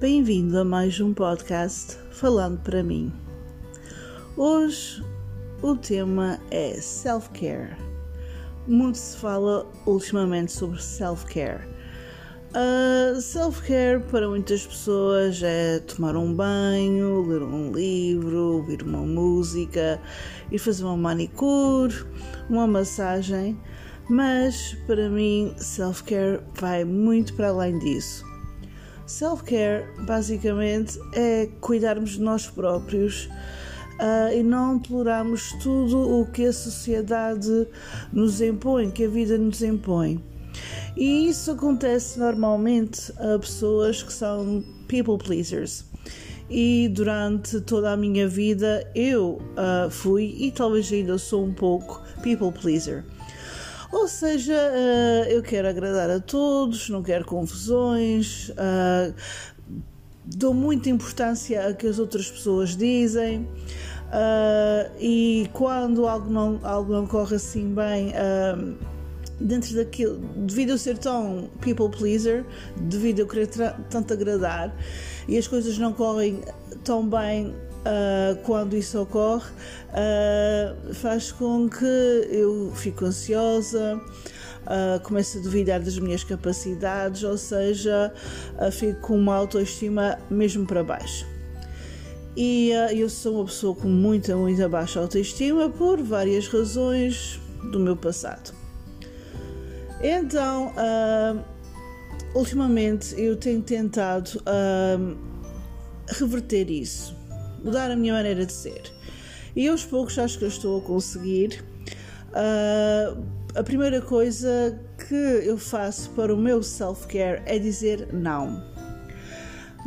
Bem-vindo a mais um podcast Falando para mim. Hoje o tema é self-care. Muito se fala ultimamente sobre self-care. Uh, self-care para muitas pessoas é tomar um banho, ler um livro, ouvir uma música, ir fazer uma manicure, uma massagem, mas para mim self-care vai muito para além disso. Self-care basicamente é cuidarmos de nós próprios uh, e não tolerarmos tudo o que a sociedade nos impõe, que a vida nos impõe. E isso acontece normalmente a pessoas que são people pleasers. E durante toda a minha vida eu uh, fui e talvez ainda sou um pouco people pleaser. Ou seja, uh, eu quero agradar a todos, não quero confusões, uh, dou muita importância a que as outras pessoas dizem. Uh, e quando algo não, algo não corre assim bem, dentro daquilo, devido a ser tão people pleaser, devido a eu querer tanto agradar e as coisas não correm tão bem uh, quando isso ocorre, uh, faz com que eu fico ansiosa. Uh, começo a duvidar das minhas capacidades, ou seja, fico com uma autoestima mesmo para baixo. E eu sou uma pessoa com muita, muita baixa autoestima por várias razões do meu passado. Então, ultimamente eu tenho tentado reverter isso, mudar a minha maneira de ser. E aos poucos acho que eu estou a conseguir. Uh, a primeira coisa que eu faço para o meu self-care é dizer não.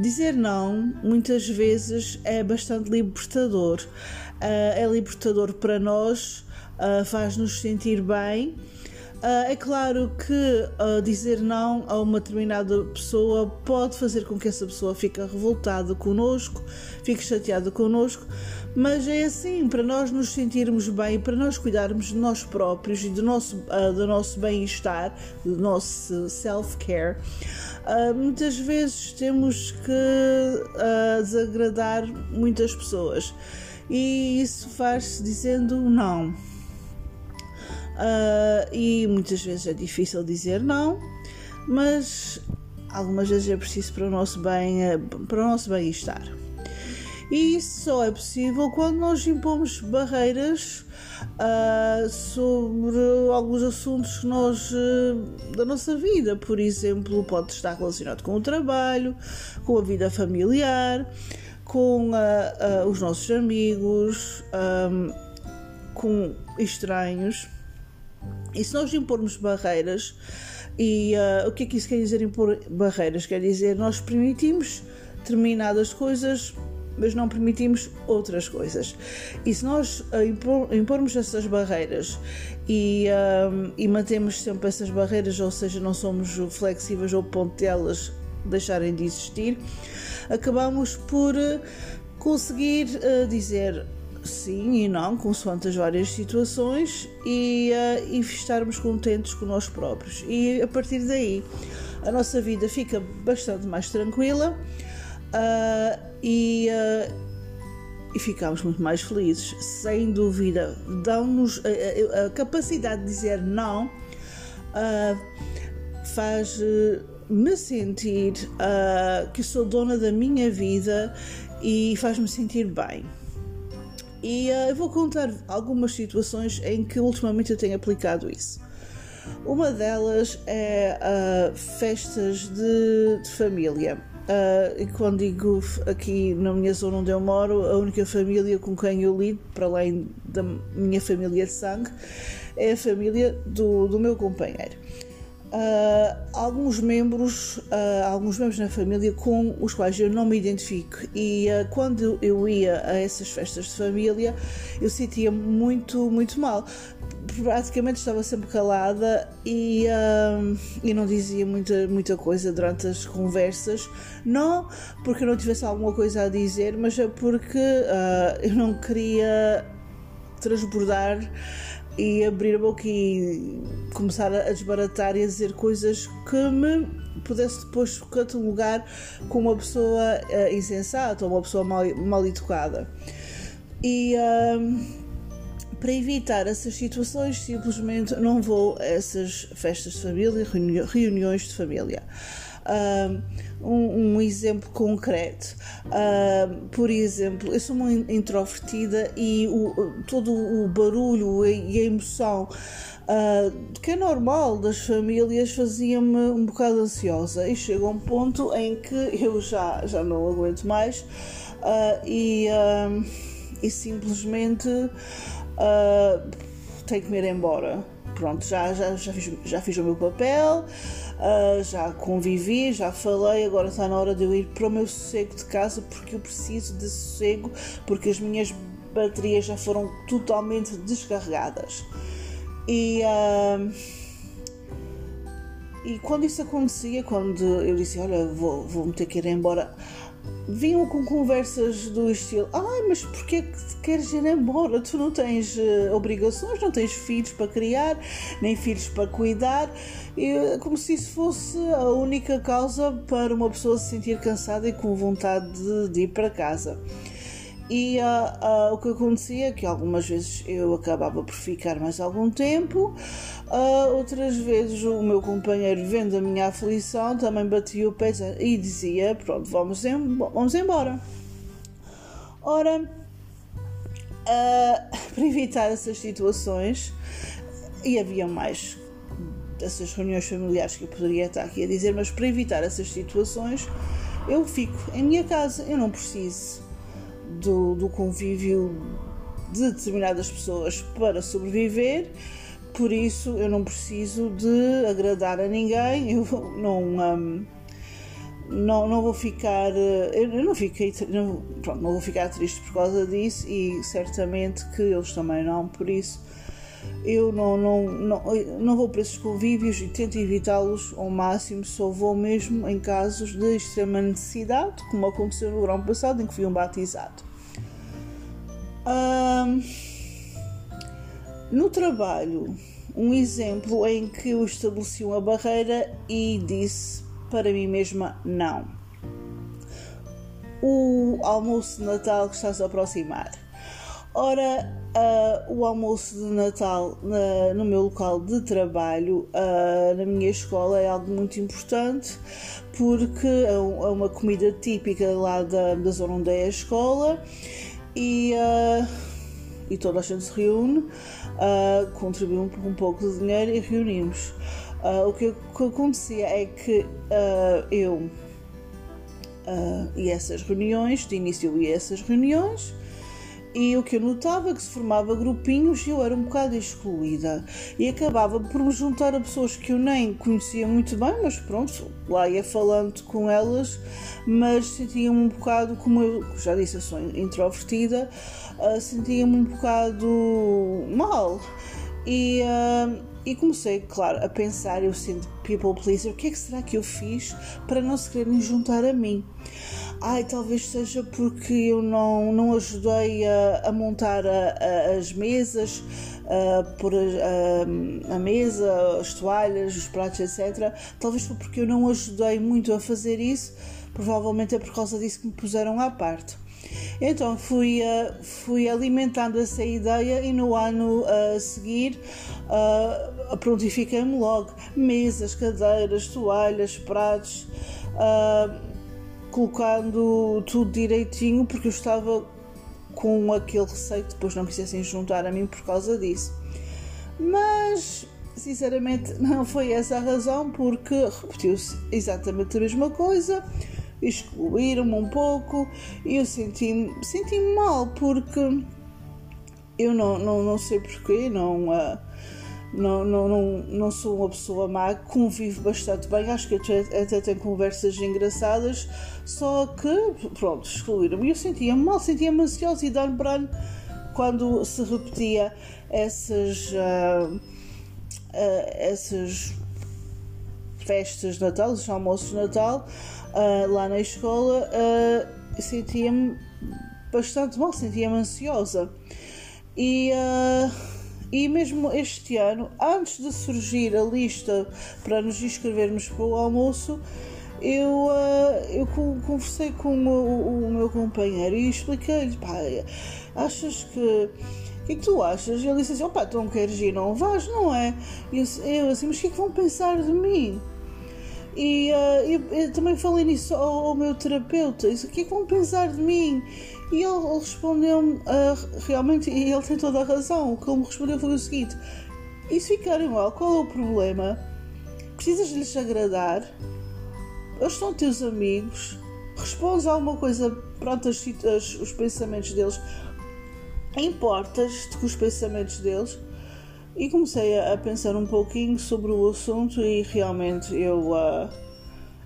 Dizer não muitas vezes é bastante libertador. Uh, é libertador para nós, uh, faz-nos sentir bem Uh, é claro que uh, dizer não a uma determinada pessoa pode fazer com que essa pessoa fique revoltada connosco, fique chateada connosco, mas é assim, para nós nos sentirmos bem, para nós cuidarmos de nós próprios e do nosso, uh, do nosso bem-estar, do nosso self-care, muitas vezes temos que desagradar muitas pessoas e isso faz-se dizendo não. Uh, e muitas vezes é difícil dizer não, mas algumas vezes é preciso para o nosso bem, eh, para o nosso bem-estar. E isso só é possível quando nós impomos barreiras uh, sobre alguns assuntos nós, uh, da nossa vida. Por exemplo, pode estar relacionado com o trabalho, com a vida familiar, com uh, os nossos amigos, um, com estranhos. E se nós impormos barreiras, e uh, o que é que isso quer dizer impor barreiras? Quer dizer, nós permitimos determinadas coisas, mas não permitimos outras coisas. E se nós uh, impor, impormos essas barreiras e, uh, e mantemos sempre essas barreiras, ou seja, não somos flexíveis ao ponto delas de deixarem de existir, acabamos por conseguir dizer sim e não, consoante as várias situações, e, uh, e estarmos contentes com nós próprios. E a partir daí a nossa vida fica bastante mais tranquila uh, e, uh, e ficamos muito mais felizes. Sem dúvida, dão-nos a, a, capacidade de dizer não, uh, faz-me sentir que sou dona da minha vida e faz-me sentir bem. E uh, eu vou contar algumas situações em que ultimamente eu tenho aplicado isso. Uma delas é uh, festas de, de família. Uh, e quando digo aqui na minha zona onde eu moro, a única família com quem eu lido, para além da minha família de sangue, é a família do, do meu companheiro uh, alguns membros, uh, alguns membros na família com os quais eu não me identifico e uh, quando eu ia a essas festas de família eu sentia muito, muito mal. Praticamente estava sempre calada e, e não dizia muita, muita coisa durante as conversas. Não porque eu não tivesse alguma coisa a dizer, mas é porque eu não queria transbordar e abrir a boca e começar a desbaratar e a dizer coisas que me pudesse depois catalogar como uma pessoa uh, insensata ou uma pessoa mal, mal educada. E uh, para evitar essas situações, simplesmente não vou a essas festas de família, reuniões de família. Um, um, exemplo concreto. Uh, por exemplo, eu sou uma introvertida e o, todo o barulho e a emoção uh, que é normal das famílias fazia-me um bocado ansiosa e chega um ponto em que eu já, já não aguento mais uh, e, e simplesmente tenho que me ir embora. Pronto, já, já, já, fiz, já fiz o meu papel, uh, já convivi, já falei, agora está na hora de eu ir para o meu sossego de casa porque eu preciso de sossego, porque as minhas baterias já foram totalmente descarregadas. E, uh, e quando isso acontecia, quando eu disse, olha, vou, vou ter que ir embora, vinham com conversas do estilo: Ai, mas porquê que queres ir embora? Tu não tens uh, obrigações, não tens filhos para criar, nem filhos para cuidar. E, como se isso fosse a única causa para uma pessoa se sentir cansada e com vontade de, de ir para casa. E uh, uh, o que acontecia é que algumas vezes eu acabava por ficar mais algum tempo, uh, outras vezes o meu companheiro, vendo a minha aflição, também batia o pé e dizia: Pronto, vamos, em, vamos embora. Ora, para evitar essas situações, e havia mais dessas reuniões familiares que eu poderia estar aqui a dizer, mas para evitar essas situações, eu fico em minha casa, eu não preciso do, do convívio de determinadas pessoas para sobreviver, por isso eu não preciso de agradar a ninguém, eu não. Um, não, não vou ficar eu não fiquei não, pronto, não vou ficar triste por causa disso e certamente que eles também não por isso eu não, não, não, não vou para esses convívios e tento evitá-los ao máximo, só vou mesmo em casos de extrema necessidade, como aconteceu no verão passado em que fui um batizado. Um, no trabalho, um exemplo em que eu estabeleci uma barreira e disse para mim mesma não. O almoço de Natal que está-se a aproximar. Ora, uh, o almoço de Natal na, no meu local de trabalho, uh, na minha escola, é algo muito importante porque é, um, é uma comida típica lá da, da zona onde é a escola e, uh, e toda a gente se reúne, uh, contribuímos um pouco de dinheiro e reunimos. Uh, o que, que, acontecia é que eu a essas reuniões, de início eu ia essas reuniões, e o que eu notava é que se formava grupinhos e eu era um bocado excluída. E acabava por me juntar a pessoas que eu nem conhecia muito bem, mas pronto, lá ia falando com elas, mas sentia-me um bocado, como eu já disse, eu sou introvertida, uh, sentia-me um bocado mal. E, uh, e comecei, claro, a pensar, eu sendo people pleaser, o que é que será que eu fiz para não se quererem juntar a mim? Ai, talvez seja porque eu não, não ajudei a, a montar a, a, as mesas, a pôr a, mesa, as toalhas, os pratos, etc. Talvez foi porque eu não ajudei muito a fazer isso, provavelmente é por causa disso que me puseram à parte. Então fui, uh, fui alimentando essa ideia e no ano a seguir uh, prontifiquei-me logo. Mesas, cadeiras, toalhas, pratos. Colocando tudo direitinho porque eu estava com aquele receio que depois não quisessem juntar a mim por causa disso. Mas, sinceramente, não foi essa a razão porque repetiu-se exatamente a mesma coisa, excluíram-me um pouco e eu senti-me senti, mal porque eu não, não, não sei porquê, não. Uh, não, não, não, não sou uma pessoa má, convivo bastante bem, acho que até, até tenho conversas engraçadas, só que, pronto, excluíram-me. Eu sentia-me mal, sentia-me ansiosa e dar-me quando se repetia essas, uh, uh, essas festas de Natal, os almoços de Natal, uh, lá na escola, sentia-me bastante mal, sentia-me ansiosa. E E mesmo este ano, antes de surgir a lista para nos inscrevermos para o almoço, eu, uh, eu conversei com o, o, meu companheiro e expliquei-lhe, pá, achas que. O que é que tu achas? Ele disse assim: opá, tu não queres ir, não vais, não é? Eu, eu assim, mas o que é que vão pensar de mim? E uh, eu, eu, também falei nisso ao, ao meu terapeuta: disse, o que é que vão pensar de mim? E ele, respondeu-me uh, realmente, e ele tem toda a razão. O que ele me respondeu foi o seguinte: e se ficarem mal, qual é o problema? Precisas lhes agradar? eles são teus amigos, respondes alguma coisa, as, os pensamentos deles, importas-te com os pensamentos deles. E comecei a, pensar um pouquinho sobre o assunto e realmente eu. Uh,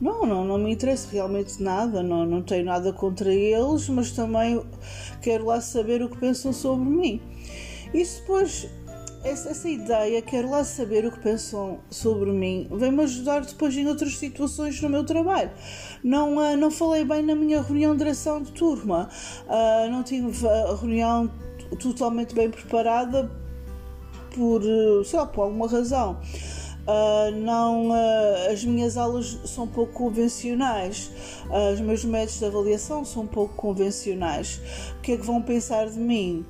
não, não, não me interessa realmente nada, não, não tenho nada contra eles, mas também quero lá saber o que pensam sobre mim. E depois essa, essa, ideia, quero lá saber o que pensam sobre mim, vem-me ajudar depois em outras situações no meu trabalho. Não, uh, não falei bem na minha reunião de direção de turma, uh, não tive a reunião totalmente bem preparada por, sei lá, por alguma razão. Uh, não, uh, as minhas aulas são pouco convencionais, uh, os meus métodos de avaliação são pouco convencionais. O que é que vão pensar de mim?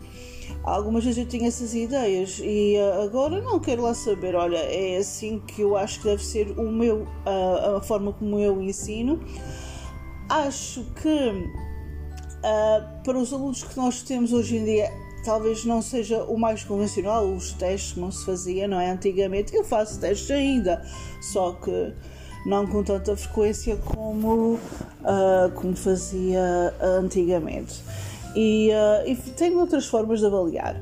algumas vezes eu tinha essas ideias e agora não quero lá saber. Olha, é assim que eu acho que deve ser o meu, a forma como eu ensino. Acho que para os alunos que nós temos hoje em dia, talvez não seja o mais convencional, os testes não se fazia, não é? Antigamente eu faço testes ainda, só que não com tanta frequência como, como fazia antigamente e, uh, e tenho outras formas de avaliar.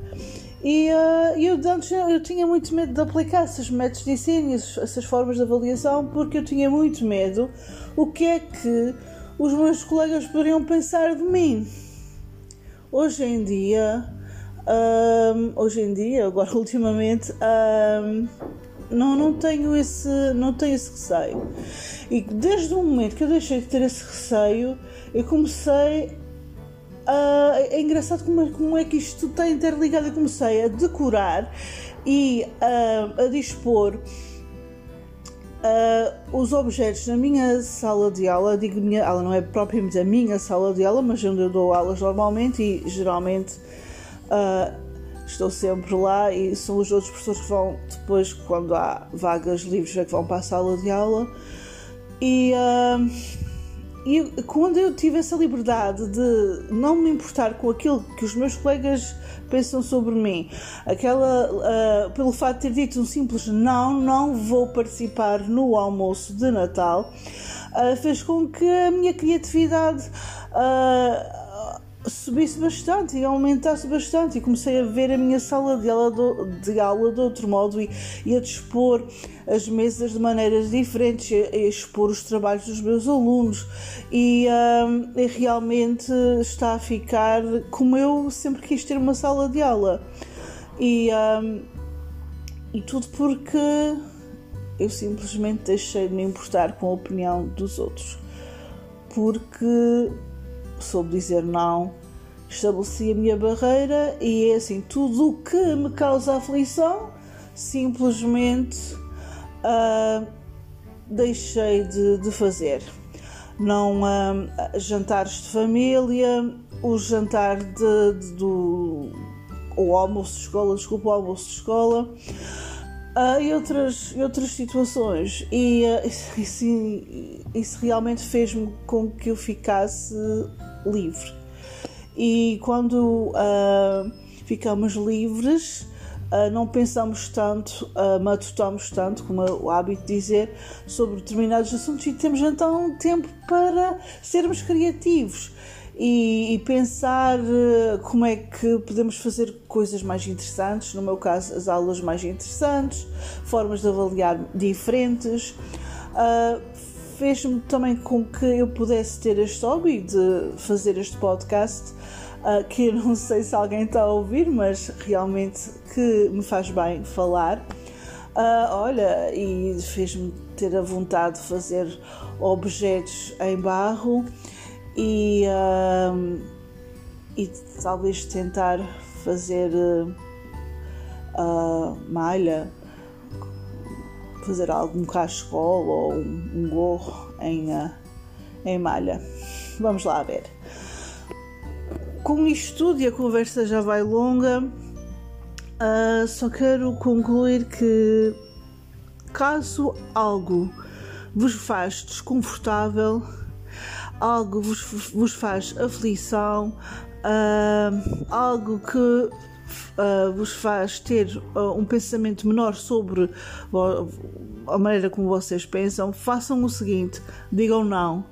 E uh, eu antes eu tinha muito medo de aplicar esses métodos de ensino, essas formas de avaliação, porque eu tinha muito medo o que é que os meus colegas poderiam pensar de mim. Hoje em dia, um, hoje em dia, agora ultimamente, um, não, não tenho esse não tenho esse receio. E desde o momento que eu deixei de ter esse receio, eu comecei Uh, é engraçado como, é, como é que isto está interligado. Eu comecei a decorar e uh, a dispor Uh, os objetos na minha sala de aula, digo minha aula, não é propriamente a minha sala de aula, mas onde eu dou aulas normalmente e geralmente uh, estou sempre lá e são os outros professores que vão depois, quando há vagas livres, é que vão para a sala de aula. E uh, e quando eu tive essa liberdade de não me importar com aquilo que os meus colegas pensam sobre mim, aquela uh, pelo fato de ter dito um simples não, não vou participar no almoço de Natal, uh, fez com que a minha criatividade subisse bastante e aumentasse bastante. E comecei a ver a minha sala de aula de, de, aula de outro modo e, e, a dispor as mesas de maneiras diferentes, a, a expor os trabalhos dos meus alunos. E, um, e, realmente está a ficar como eu sempre quis ter uma sala de aula. E, um, e tudo porque eu simplesmente deixei de me importar com a opinião dos outros. Porque soube dizer não, estabeleci a minha barreira e é assim, tudo o que me causa aflição, simplesmente uh, deixei de, de, fazer. Não uh, jantares de família, o jantar de, de, do o almoço de escola, desculpa, o almoço de escola. Uh, e, outras, e outras situações, e uh, isso, isso realmente fez-me com que eu ficasse livre. E quando uh, ficamos livres, uh, não pensamos tanto, uh, matutamos tanto, como é o hábito de dizer, sobre determinados assuntos e temos então tempo para sermos criativos. E, e, pensar uh, como é que podemos fazer coisas mais interessantes, no meu caso, as aulas mais interessantes, formas de avaliar diferentes. Uh, fez-me também com que eu pudesse ter este hobby de fazer este podcast, uh, que eu não sei se alguém está a ouvir, mas realmente que me faz bem falar. Uh, olha, e fez-me ter a vontade de fazer objetos em barro e, uh, e talvez tentar fazer uh, malha, fazer algum cachecol ou um, gorro em, uh, em malha. Vamos lá ver. Com isto tudo e a conversa já vai longa, uh, só quero concluir que caso algo vos faz desconfortável, algo vos, vos faz aflição, uh, algo que uh, vos faz ter uh, um pensamento menor sobre a maneira como vocês pensam, façam o seguinte: digam não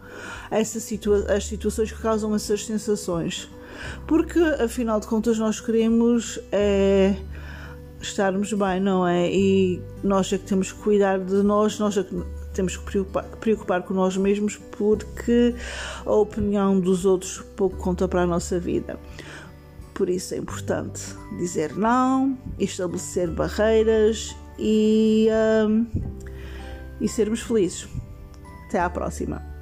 a situa situações que causam essas sensações. Porque afinal de contas nós queremos é, estarmos bem, não é? E nós é que temos que cuidar de nós, nós é que temos que preocupar, preocupar com nós mesmos porque a opinião dos outros pouco conta para a nossa vida. Por isso é importante dizer não, estabelecer barreiras e, um, e sermos felizes. Até à próxima!